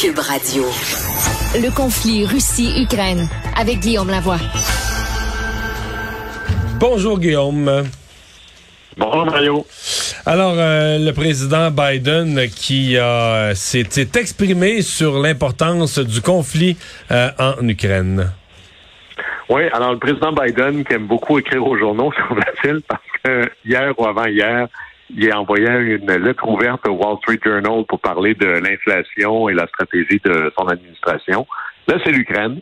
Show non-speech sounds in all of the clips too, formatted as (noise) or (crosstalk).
Cube Radio. Le conflit Russie-Ukraine avec Guillaume Lavoie. Bonjour Guillaume. Bonjour Mario. Alors, euh, le président Biden qui euh, s'est exprimé sur l'importance du conflit euh, en Ukraine. Oui, alors le président Biden, qui aime beaucoup écrire aux journaux, (laughs) semble-t-il, parce que hier ou avant-hier, il a envoyé une lettre ouverte au Wall Street Journal pour parler de l'inflation et la stratégie de son administration. Là, c'est l'Ukraine.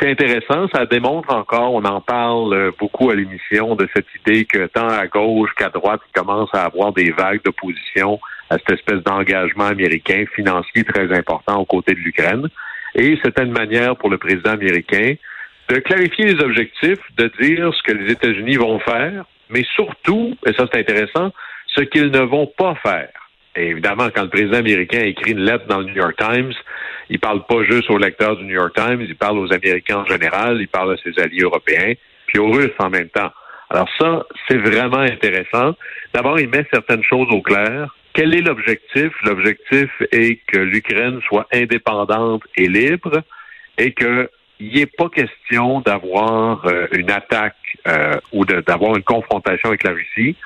C'est intéressant, ça démontre encore, on en parle beaucoup à l'émission, de cette idée que tant à gauche qu'à droite, il commence à avoir des vagues d'opposition à cette espèce d'engagement américain financier très important aux côtés de l'Ukraine. Et c'était une manière pour le président américain de clarifier les objectifs, de dire ce que les États-Unis vont faire, mais surtout, et ça c'est intéressant, ce qu'ils ne vont pas faire. Et évidemment, quand le président américain écrit une lettre dans le New York Times, il parle pas juste aux lecteurs du New York Times, il parle aux Américains en général, il parle à ses alliés européens, puis aux Russes en même temps. Alors ça, c'est vraiment intéressant. D'abord, il met certaines choses au clair. Quel est l'objectif? L'objectif est que l'Ukraine soit indépendante et libre et qu'il n'y ait pas question d'avoir euh, une attaque euh, ou d'avoir une confrontation avec la Russie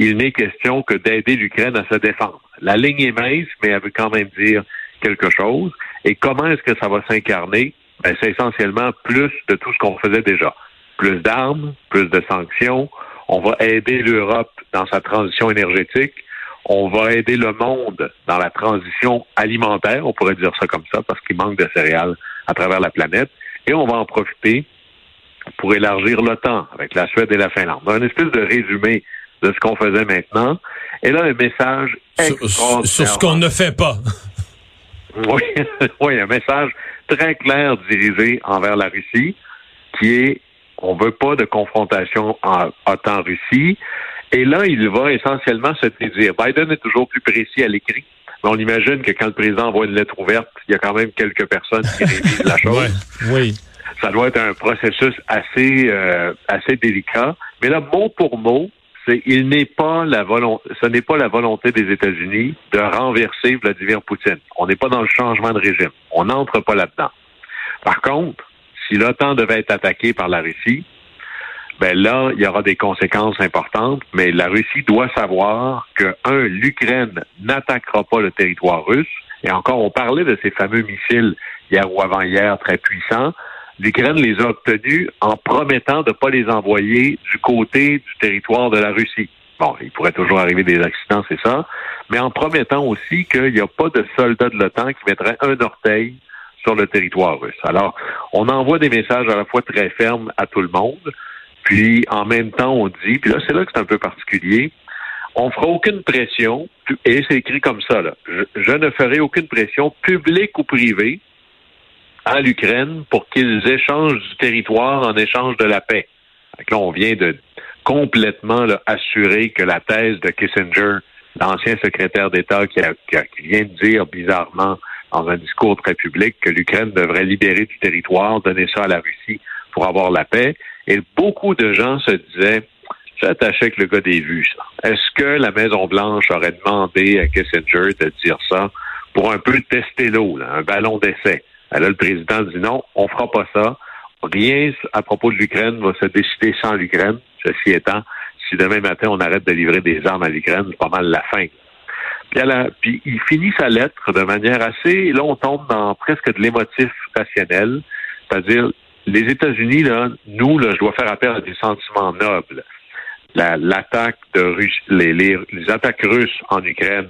il n'est question que d'aider l'Ukraine à se défendre. La ligne est mince, mais elle veut quand même dire quelque chose. Et comment est-ce que ça va s'incarner? Ben, c'est essentiellement plus de tout ce qu'on faisait déjà. Plus d'armes, plus de sanctions. On va aider l'Europe dans sa transition énergétique. On va aider le monde dans la transition alimentaire, on pourrait dire ça comme ça, parce qu'il manque de céréales à travers la planète. Et on va en profiter pour élargir l'OTAN avec la Suède et la Finlande. Un espèce de résumé de ce qu'on faisait maintenant. Et là, un message sur, sur ce qu'on ne fait pas. (laughs) oui, (laughs) oui, un message très clair dirigé envers la Russie, qui est on veut pas de confrontation en OTAN-Russie. Et là, il va essentiellement se dire. Biden est toujours plus précis à l'écrit. Mais on imagine que quand le président envoie une lettre ouverte, il y a quand même quelques personnes qui révisent la (laughs) chose. oui. Ça doit être un processus assez, euh, assez délicat. Mais là, mot pour mot, ce n'est pas la volonté des États-Unis de renverser Vladimir Poutine. On n'est pas dans le changement de régime. On n'entre pas là-dedans. Par contre, si l'OTAN devait être attaqué par la Russie, ben là, il y aura des conséquences importantes, mais la Russie doit savoir que, un, l'Ukraine n'attaquera pas le territoire russe, et encore, on parlait de ces fameux missiles hier ou avant-hier très puissants, l'Ukraine les a obtenus en promettant de ne pas les envoyer du côté du territoire de la Russie. Bon, il pourrait toujours arriver des accidents, c'est ça, mais en promettant aussi qu'il n'y a pas de soldats de l'OTAN qui mettraient un orteil sur le territoire russe. Alors, on envoie des messages à la fois très fermes à tout le monde, puis en même temps, on dit, puis là, c'est là que c'est un peu particulier, on fera aucune pression, et c'est écrit comme ça, là, je, je ne ferai aucune pression publique ou privée à l'Ukraine pour qu'ils échangent du territoire en échange de la paix. là, on vient de complètement assurer que la thèse de Kissinger, l'ancien secrétaire d'État qui, vient de dire bizarrement dans un discours très public que l'Ukraine devrait libérer du territoire, donner ça à la Russie pour avoir la paix. Et beaucoup de gens se disaient, j'attachais avec le gars des vues. Est-ce que la Maison-Blanche aurait demandé à Kissinger de dire ça pour un peu tester l'eau, un ballon d'essai? Là, le président dit non, on fera pas ça. Rien à propos de l'Ukraine va se décider sans l'Ukraine. Ceci étant, si demain matin on arrête de livrer des armes à l'Ukraine, c'est pas mal la fin. Puis, il finit sa lettre de manière assez. Là, on tombe dans presque de l'émotif rationnel, c'est-à-dire les États-Unis là, nous là, je dois faire appel à des sentiments nobles. L'attaque de les, les, les attaques russes en Ukraine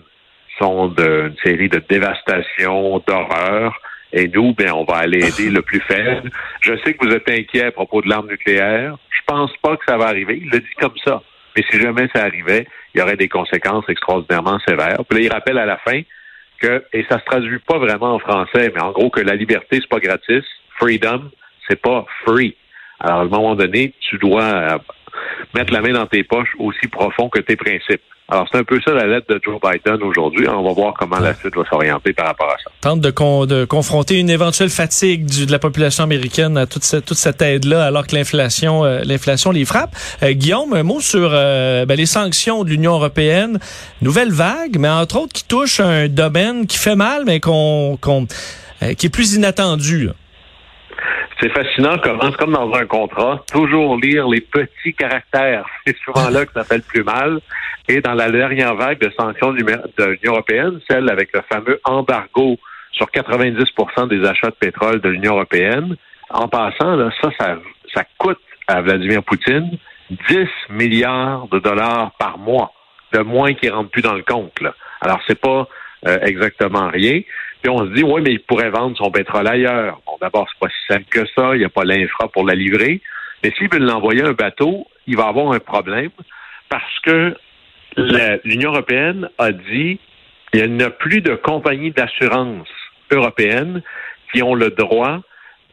sont d'une série de dévastation, d'horreur. Et nous, ben, on va aller aider (laughs) le plus faible. Je sais que vous êtes inquiet à propos de l'arme nucléaire. Je pense pas que ça va arriver. Il le dit comme ça. Mais si jamais ça arrivait, il y aurait des conséquences extraordinairement sévères. Puis là, il rappelle à la fin que, et ça se traduit pas vraiment en français, mais en gros que la liberté, c'est pas gratis. Freedom, c'est pas free. Alors, à un moment donné, tu dois mettre la main dans tes poches aussi profond que tes principes. Alors, c'est un peu ça la lettre de Joe Biden aujourd'hui. On va voir comment la suite va s'orienter par rapport à ça. Tente de, confronter une éventuelle fatigue de la population américaine à toute, cette, aide-là, alors que l'inflation euh, l'inflation les frappe. Euh, Guillaume, un mot sur euh, ben, les sanctions de l'Union européenne. Nouvelle vague, mais entre autres qui touche un domaine qui fait mal, mais qu'on... qu'on qui est plus inattendu. C'est fascinant comment, comme dans un contrat, toujours lire les petits caractères. (laughs) C'est souvent là que ça fait le plus mal. Et dans la dernière vague de sanctions de l'Union européenne, celle avec le fameux embargo sur 90% des achats de pétrole de l'Union européenne, en passant, là, ça, ça, ça coûte à Vladimir Poutine 10 milliards de dollars par mois de moins qui rentrent plus dans le compte. Là. Alors, c'est pas euh, exactement rien. Puis on se dit, oui, mais il pourrait vendre son pétrole ailleurs. Bon, d'abord, c'est pas si simple que ça. Il n'y a pas l'infra pour la livrer. Mais s'il veut l'envoyer un bateau, il va avoir un problème parce que l'Union européenne a dit il n'y a plus de compagnies d'assurance européennes qui ont le droit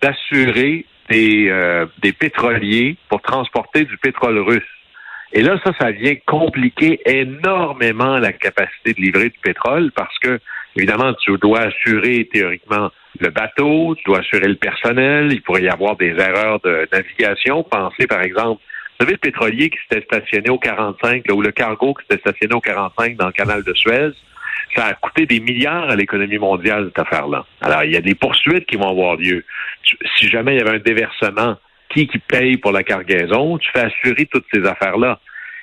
d'assurer des, euh, des pétroliers pour transporter du pétrole russe. Et là, ça, ça vient compliquer énormément la capacité de livrer du pétrole parce que, évidemment, tu dois assurer théoriquement le bateau, tu dois assurer le personnel, il pourrait y avoir des erreurs de navigation. Pensez, par exemple, vous savez, le pétrolier qui s'était stationné au 45, ou le cargo qui s'était stationné au 45 dans le canal de Suez, ça a coûté des milliards à l'économie mondiale, cette affaire-là. Alors, il y a des poursuites qui vont avoir lieu. Si jamais il y avait un déversement, qui qui paye pour la cargaison? Tu fais assurer toutes ces affaires-là.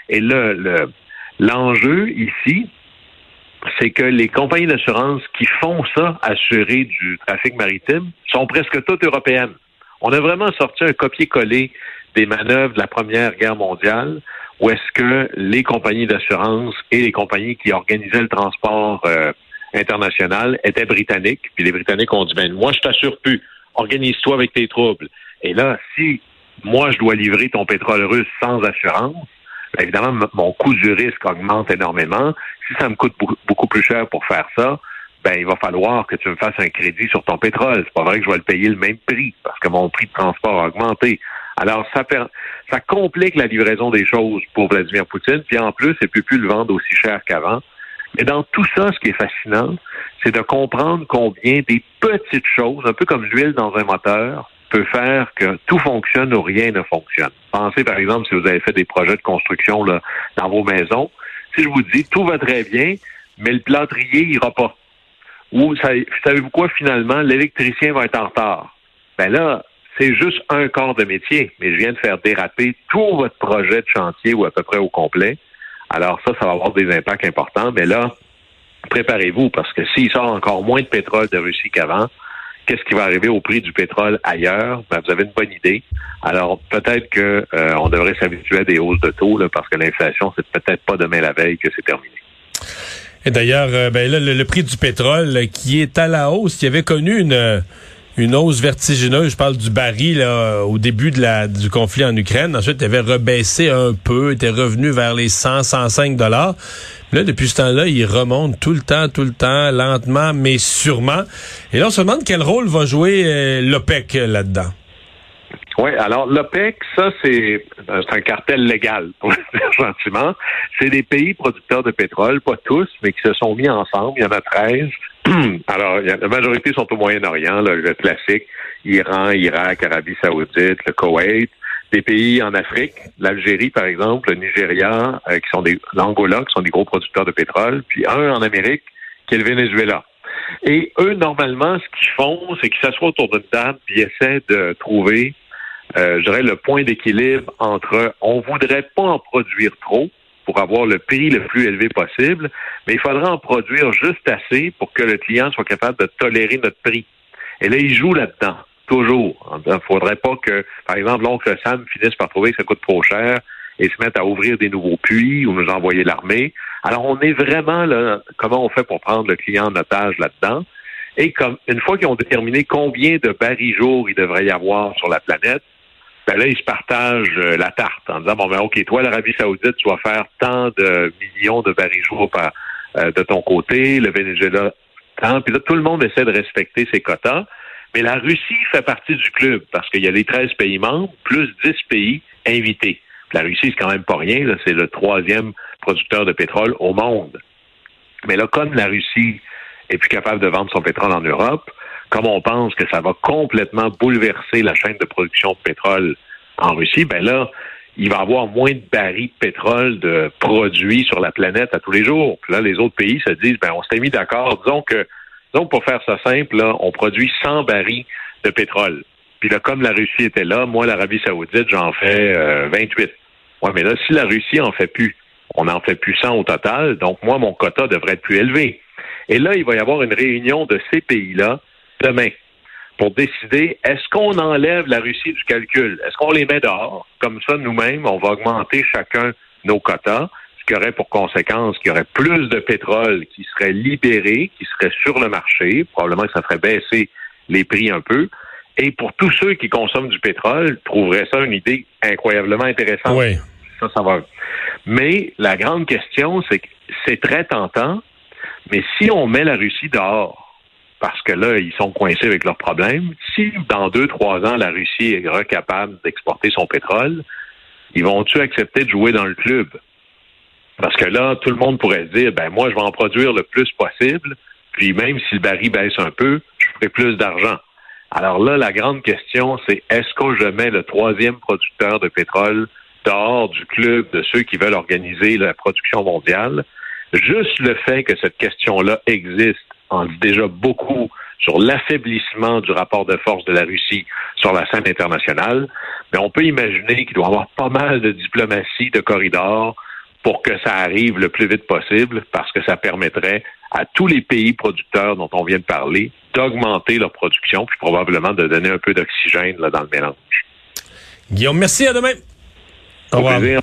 Et là, le, l'enjeu ici, c'est que les compagnies d'assurance qui font ça, assurer du trafic maritime, sont presque toutes européennes. On a vraiment sorti un copier-coller des manœuvres de la Première Guerre mondiale ou est-ce que les compagnies d'assurance et les compagnies qui organisaient le transport euh, international étaient britanniques? Puis les Britanniques ont dit, ben moi, je t'assure plus. Organise-toi avec tes troubles. Et là, si moi, je dois livrer ton pétrole russe sans assurance, ben, évidemment, mon coût du risque augmente énormément. Si ça me coûte beaucoup, plus cher pour faire ça, ben il va falloir que tu me fasses un crédit sur ton pétrole. C'est pas vrai que je vais le payer le même prix parce que mon prix de transport a augmenté. Alors, ça, ça complique la livraison des choses pour Vladimir Poutine, puis en plus, il peut plus le vendre aussi cher qu'avant. Mais dans tout ça, ce qui est fascinant, c'est de comprendre combien des petites choses, un peu comme l'huile dans un moteur, peut faire que tout fonctionne ou rien ne fonctionne. Pensez, par exemple, si vous avez fait des projets de construction là, dans vos maisons, si je vous dis tout va très bien, mais le plâtrier ira pas. Ou savez-vous quoi, finalement, l'électricien va être en retard. Ben là, c'est juste un corps de métier, mais je viens de faire déraper tout votre projet de chantier ou à peu près au complet. Alors ça, ça va avoir des impacts importants, mais là, préparez-vous parce que s'il sort encore moins de pétrole de Russie qu'avant, qu'est-ce qui va arriver au prix du pétrole ailleurs? Ben, vous avez une bonne idée. Alors peut-être que euh, on devrait s'habituer à des hausses de taux là, parce que l'inflation, c'est peut-être pas demain la veille que c'est terminé. Et d'ailleurs, euh, ben là, le, prix du pétrole qui est à la hausse, qui avait connu une une hausse vertigineuse. Je parle du baril là, au début de la, du conflit en Ukraine. Ensuite, il avait rebaissé un peu, était revenu vers les 100, 105 dollars. Là, depuis ce temps-là, il remonte tout le temps, tout le temps, lentement, mais sûrement. Et là, on se demande quel rôle va jouer euh, l'OPEC euh, là-dedans. Oui, alors l'OPEC, ça, c'est un cartel légal, pour le dire gentiment. C'est des pays producteurs de pétrole, pas tous, mais qui se sont mis ensemble. Il y en a 13 (clears throat) Alors, la majorité sont au Moyen-Orient, le classique, Iran, Irak, Arabie Saoudite, le Koweït, des pays en Afrique, l'Algérie par exemple, le Nigeria, euh, qui sont des l'Angola, qui sont des gros producteurs de pétrole, puis un en Amérique, qui est le Venezuela. Et eux, normalement, ce qu'ils font, c'est qu'ils s'assoient autour d'une table puis essaient de trouver, euh, je dirais, le point d'équilibre entre on voudrait pas en produire trop, pour avoir le prix le plus élevé possible, mais il faudra en produire juste assez pour que le client soit capable de tolérer notre prix. Et là, il joue là-dedans, toujours. Il ne faudrait pas que, par exemple, l'oncle Sam finisse par trouver que ça coûte trop cher et se mette à ouvrir des nouveaux puits ou nous envoyer l'armée. Alors, on est vraiment là, comment on fait pour prendre le client en otage là-dedans? Et comme une fois qu'ils ont déterminé combien de barils jour il devrait y avoir sur la planète, ben là, ils se partagent euh, la tarte en disant, bon, ben OK, toi, l'Arabie saoudite, tu vas faire tant de millions de barils jours par, euh, de ton côté, le Venezuela, tant. Puis là, tout le monde essaie de respecter ses quotas. Mais la Russie fait partie du club parce qu'il y a les 13 pays membres, plus 10 pays invités. la Russie, c'est quand même pas rien. C'est le troisième producteur de pétrole au monde. Mais là, comme la Russie est plus capable de vendre son pétrole en Europe, comme on pense que ça va complètement bouleverser la chaîne de production de pétrole en Russie, ben là, il va y avoir moins de barils de pétrole de produits sur la planète à tous les jours. Puis là, les autres pays se disent, ben on s'était mis d'accord, disons que Donc, pour faire ça simple, on produit 100 barils de pétrole. Puis là, comme la Russie était là, moi, l'Arabie saoudite, j'en fais 28. Euh, ouais, mais là, si la Russie en fait plus, on en fait plus 100 au total, donc moi, mon quota devrait être plus élevé. Et là, il va y avoir une réunion de ces pays-là demain pour décider est-ce qu'on enlève la Russie du calcul? Est-ce qu'on les met dehors? Comme ça, nous-mêmes, on va augmenter chacun nos quotas, ce qui aurait pour conséquence qu'il y aurait plus de pétrole qui serait libéré, qui serait sur le marché. Probablement que ça ferait baisser les prix un peu. Et pour tous ceux qui consomment du pétrole, trouveraient ça une idée incroyablement intéressante. Oui. Ça, ça va. Mais la grande question, c'est que c'est très tentant, mais si on met la Russie dehors, parce que là, ils sont coincés avec leurs problèmes. Si dans deux, trois ans, la Russie est recapable d'exporter son pétrole, ils vont-tu accepter de jouer dans le club? Parce que là, tout le monde pourrait se dire, ben moi, je vais en produire le plus possible, puis même si le baril baisse un peu, je ferai plus d'argent. Alors là, la grande question, c'est est-ce que je mets le troisième producteur de pétrole dehors du club de ceux qui veulent organiser la production mondiale? Juste le fait que cette question-là existe en dit déjà beaucoup sur l'affaiblissement du rapport de force de la Russie sur la scène internationale, mais on peut imaginer qu'il doit y avoir pas mal de diplomatie, de corridors pour que ça arrive le plus vite possible, parce que ça permettrait à tous les pays producteurs dont on vient de parler d'augmenter leur production, puis probablement de donner un peu d'oxygène dans le mélange. Guillaume, merci, à demain. Au revoir.